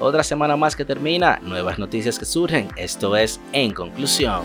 Otra semana más que termina, nuevas noticias que surgen. Esto es En Conclusión.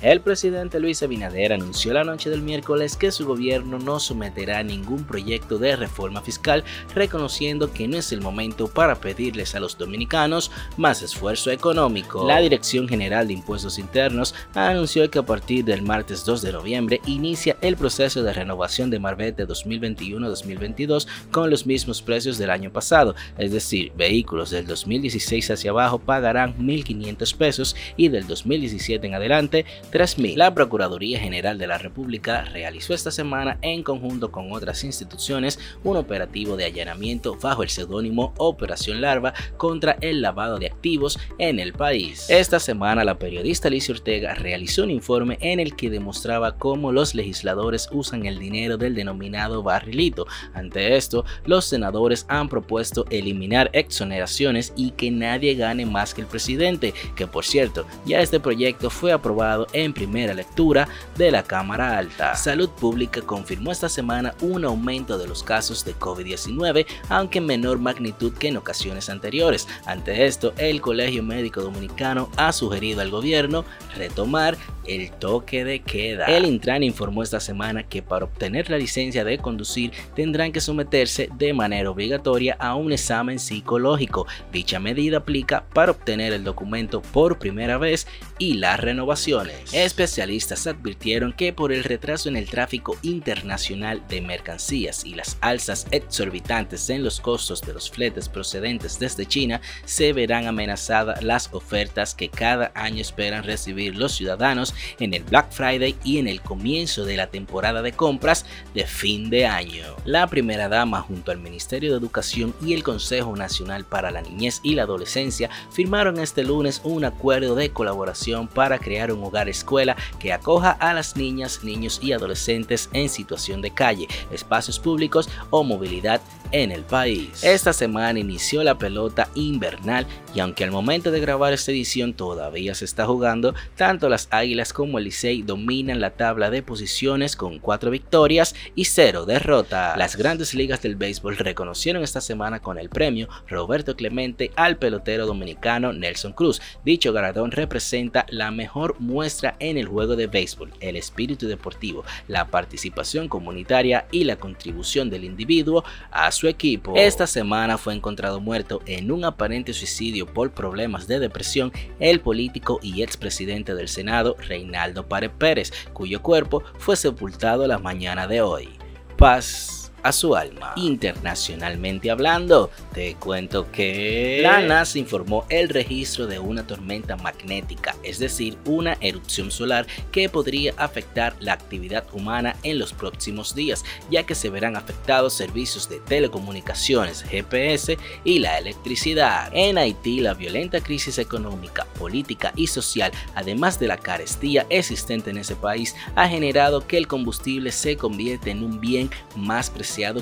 El presidente Luis Abinader anunció la noche del miércoles que su gobierno no someterá ningún proyecto de reforma fiscal, reconociendo que no es el momento para pedirles a los dominicanos más esfuerzo económico. La Dirección General de Impuestos Internos anunció que a partir del martes 2 de noviembre inicia el proceso de renovación de Marbete 2021-2022 con los mismos precios del año pasado, es decir, vehículos del 2016 hacia abajo pagarán 1.500 pesos y del 2017 en adelante 3.000. La Procuraduría General de la República realizó esta semana en conjunto con otras instituciones un operativo de allanamiento bajo el seudónimo Operación Larva contra el lavado de activos en el país. Esta semana la periodista Alicia Ortega realizó un informe en el que demostraba cómo los legisladores usan el dinero del denominado barrilito. Ante esto, los senadores han propuesto eliminar exoneraciones y que nadie gane más que el presidente, que por cierto, ya este proyecto fue aprobado primera lectura de la Cámara Alta. Salud Pública confirmó esta semana un aumento de los casos de COVID-19, aunque en menor magnitud que en ocasiones anteriores. Ante esto, el Colegio Médico Dominicano ha sugerido al gobierno retomar el toque de queda. El Intran informó esta semana que para obtener la licencia de conducir tendrán que someterse de manera obligatoria a un examen psicológico. Dicha medida aplica para obtener el documento por primera vez y las renovaciones. Especialistas advirtieron que por el retraso en el tráfico internacional de mercancías y las alzas exorbitantes en los costos de los fletes procedentes desde China, se verán amenazadas las ofertas que cada año esperan recibir los ciudadanos en el Black Friday y en el comienzo de la temporada de compras de fin de año. La primera dama junto al Ministerio de Educación y el Consejo Nacional para la Niñez y la Adolescencia firmaron este lunes un acuerdo de colaboración para crear un hogar escuela que acoja a las niñas, niños y adolescentes en situación de calle, espacios públicos o movilidad en el país. Esta semana inició la pelota invernal y aunque al momento de grabar esta edición todavía se está jugando, tanto las Águilas como el Licey dominan la tabla de posiciones con 4 victorias y 0 derrotas. Las grandes ligas del béisbol reconocieron esta semana con el premio Roberto Clemente al pelotero dominicano Nelson Cruz. Dicho galardón representa la mejor muestra en el juego de béisbol, el espíritu deportivo, la participación comunitaria y la contribución del individuo a su equipo. Esta semana fue encontrado muerto en un aparente suicidio por problemas de depresión el político y expresidente del Senado, Reinaldo Párez Pérez, cuyo cuerpo fue sepultado la mañana de hoy. Paz su alma. Internacionalmente hablando, te cuento que la NASA informó el registro de una tormenta magnética, es decir, una erupción solar que podría afectar la actividad humana en los próximos días, ya que se verán afectados servicios de telecomunicaciones, GPS y la electricidad. En Haití, la violenta crisis económica, política y social, además de la carestía existente en ese país, ha generado que el combustible se convierta en un bien más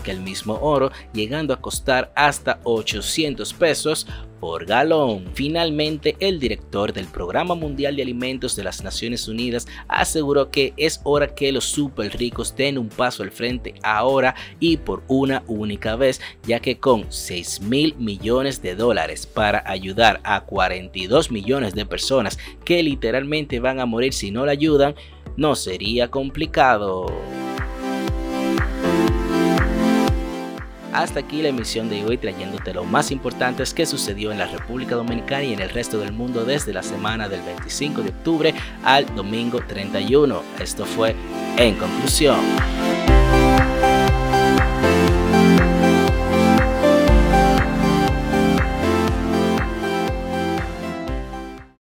que el mismo oro, llegando a costar hasta 800 pesos por galón. Finalmente, el director del Programa Mundial de Alimentos de las Naciones Unidas aseguró que es hora que los super ricos den un paso al frente ahora y por una única vez, ya que con 6 mil millones de dólares para ayudar a 42 millones de personas que literalmente van a morir si no la ayudan, no sería complicado. Hasta aquí la emisión de hoy trayéndote lo más importante que sucedió en la República Dominicana y en el resto del mundo desde la semana del 25 de octubre al domingo 31. Esto fue En Conclusión.